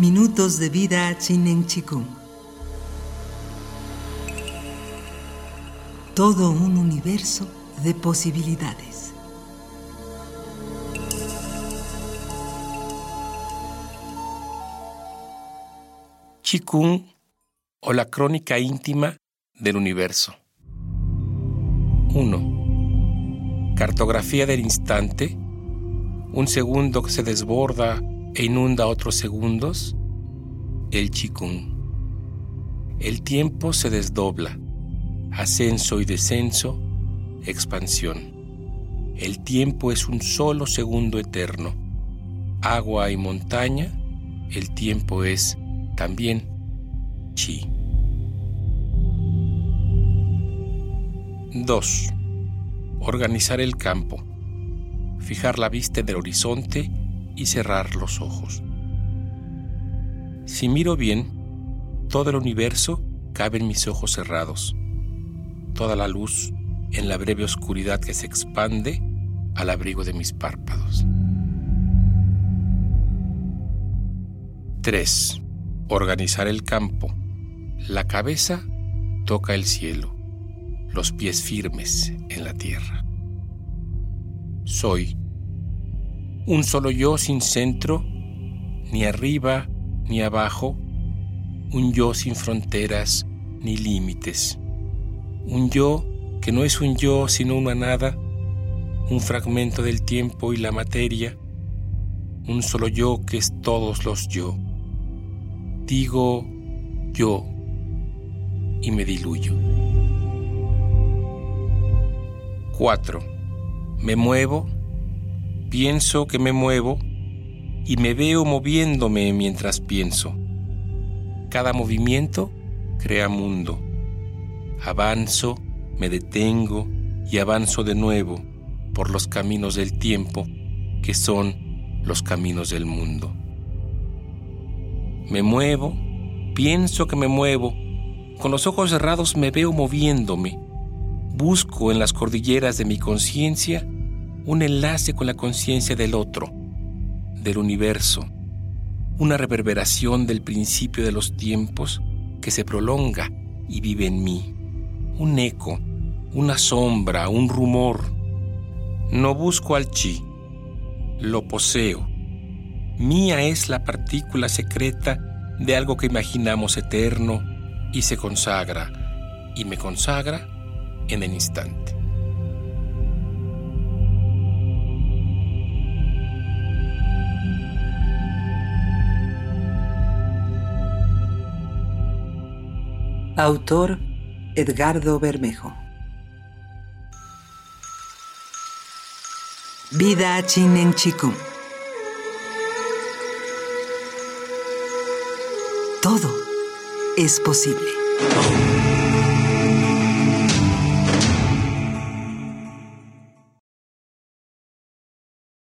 Minutos de vida Chinen Chikung. Todo un universo de posibilidades. Chikung o la crónica íntima del universo. 1. Cartografía del instante. Un segundo que se desborda e inunda otros segundos. El Chikung. El tiempo se desdobla. Ascenso y descenso. Expansión. El tiempo es un solo segundo eterno. Agua y montaña. El tiempo es también chi. 2. Organizar el campo. Fijar la vista en el horizonte y cerrar los ojos. Si miro bien, todo el universo cabe en mis ojos cerrados. Toda la luz en la breve oscuridad que se expande al abrigo de mis párpados. 3. Organizar el campo. La cabeza toca el cielo los pies firmes en la tierra. Soy un solo yo sin centro, ni arriba ni abajo, un yo sin fronteras ni límites, un yo que no es un yo sino una nada, un fragmento del tiempo y la materia, un solo yo que es todos los yo. Digo yo y me diluyo. 4. Me muevo, pienso que me muevo y me veo moviéndome mientras pienso. Cada movimiento crea mundo. Avanzo, me detengo y avanzo de nuevo por los caminos del tiempo que son los caminos del mundo. Me muevo, pienso que me muevo, con los ojos cerrados me veo moviéndome busco en las cordilleras de mi conciencia un enlace con la conciencia del otro, del universo, una reverberación del principio de los tiempos que se prolonga y vive en mí, un eco, una sombra, un rumor. No busco al chi, lo poseo. Mía es la partícula secreta de algo que imaginamos eterno y se consagra, y me consagra en el instante. Autor Edgardo Bermejo. Vida Chinen Chikung. Todo es posible.